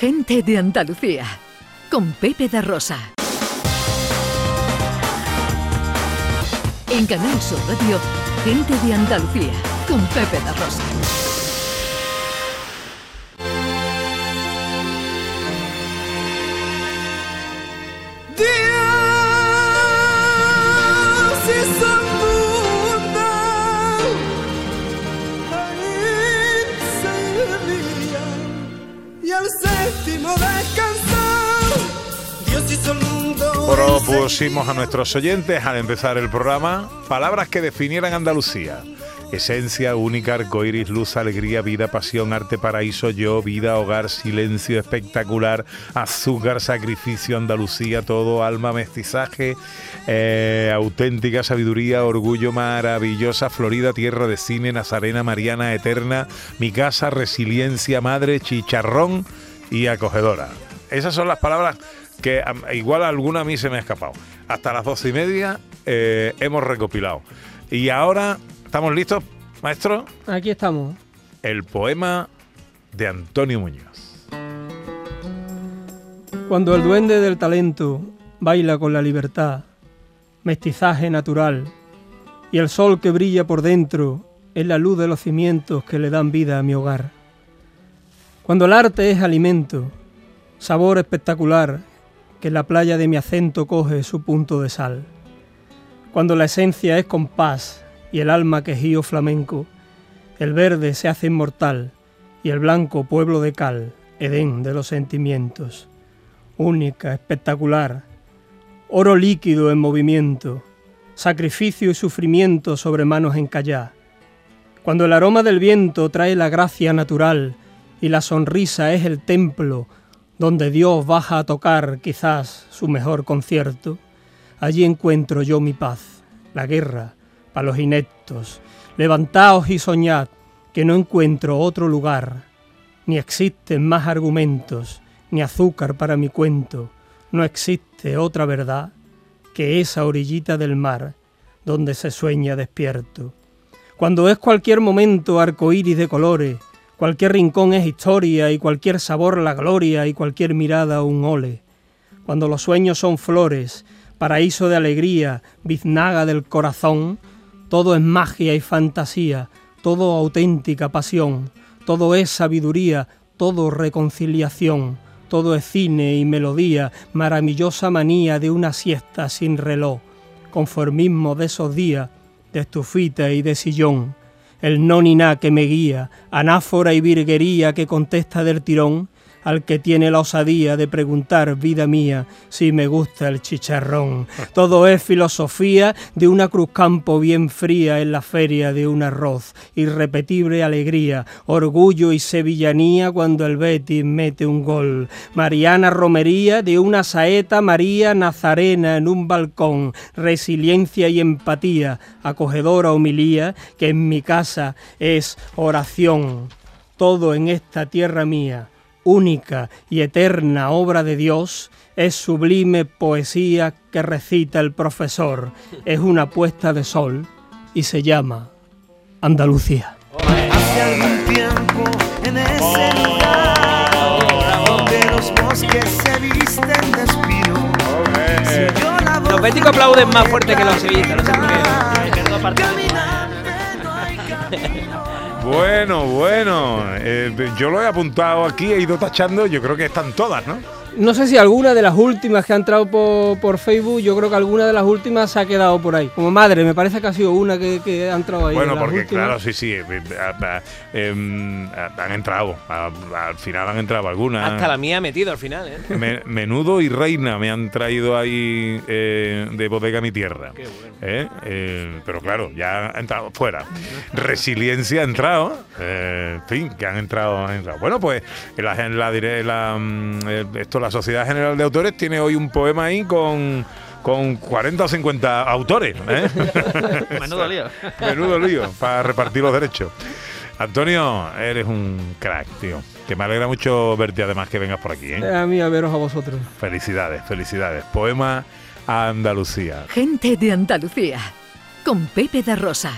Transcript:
Gente de Andalucía, con Pepe da Rosa. En Canal Sur Radio, Gente de Andalucía, con Pepe da Rosa. Propusimos a nuestros oyentes al empezar el programa palabras que definieran Andalucía. Esencia única, arcoiris, luz, alegría, vida, pasión, arte, paraíso, yo, vida, hogar, silencio, espectacular, azúcar, sacrificio, Andalucía, todo, alma, mestizaje, eh, auténtica sabiduría, orgullo, maravillosa, Florida, tierra de cine, Nazarena, Mariana, eterna, mi casa, resiliencia, madre, chicharrón y acogedora. Esas son las palabras que igual alguna a mí se me ha escapado. Hasta las doce y media eh, hemos recopilado. Y ahora ¿Estamos listos, maestro? Aquí estamos. El poema de Antonio Muñoz. Cuando el duende del talento baila con la libertad, mestizaje natural, y el sol que brilla por dentro es la luz de los cimientos que le dan vida a mi hogar. Cuando el arte es alimento, sabor espectacular, que en la playa de mi acento coge su punto de sal. Cuando la esencia es compás, y el alma quejío flamenco. El verde se hace inmortal y el blanco pueblo de cal, Edén de los sentimientos. Única, espectacular, oro líquido en movimiento, sacrificio y sufrimiento sobre manos en. Cuando el aroma del viento trae la gracia natural y la sonrisa es el templo donde Dios baja a tocar quizás su mejor concierto, allí encuentro yo mi paz, la guerra, para los ineptos. Levantaos y soñad, que no encuentro otro lugar, ni existen más argumentos, ni azúcar para mi cuento, no existe otra verdad que esa orillita del mar donde se sueña despierto. Cuando es cualquier momento arcoíris de colores, cualquier rincón es historia y cualquier sabor la gloria y cualquier mirada un ole. Cuando los sueños son flores, paraíso de alegría, biznaga del corazón, todo es magia y fantasía, todo auténtica pasión, todo es sabiduría, todo reconciliación, todo es cine y melodía, maravillosa manía de una siesta sin reloj, conformismo de esos días, de estufita y de sillón, el no ni na que me guía, anáfora y virguería que contesta del tirón, al que tiene la osadía de preguntar, vida mía, si me gusta el chicharrón. Todo es filosofía de una cruz campo bien fría en la feria de un arroz, irrepetible alegría, orgullo y sevillanía cuando el Betis mete un gol. Mariana romería de una saeta María Nazarena en un balcón, resiliencia y empatía, acogedora humilía que en mi casa es oración. Todo en esta tierra mía única y eterna obra de Dios, es sublime poesía que recita el profesor. Es una puesta de sol y se llama Andalucía. Hace algún tiempo en ese lugar donde los bosques se visten de espino. Los béticos aplauden más fuerte que los sevillistas, no sé por Bueno, bueno. Eh, yo lo he apuntado aquí, he ido tachando, yo creo que están todas, ¿no? No sé si alguna de las últimas que ha entrado por, Facebook, yo creo que alguna de las últimas se ha quedado por ahí. Como madre, me parece que ha sido una que, ha entrado ahí. Bueno, porque claro, sí, sí. Eh, eh, em, han entrado. al final han entrado algunas. Hasta la mía ha metido al final, ¿eh? menudo y reina me han traído ahí de bodega mi tierra. Qué bueno. pero claro, ya ha entrado fuera. Resiliencia ha entrado. en fin, que han entrado, han entrado. Bueno, pues la, la, la, mm, esto la Sociedad General de Autores tiene hoy un poema ahí con con 40 o 50 autores. ¿eh? Menudo lío. Menudo lío para repartir los derechos. Antonio, eres un crack, tío. Que me alegra mucho verte además que vengas por aquí. ¿eh? A mí a veros a vosotros. Felicidades, felicidades. Poema a Andalucía. Gente de Andalucía. Con Pepe de Rosa.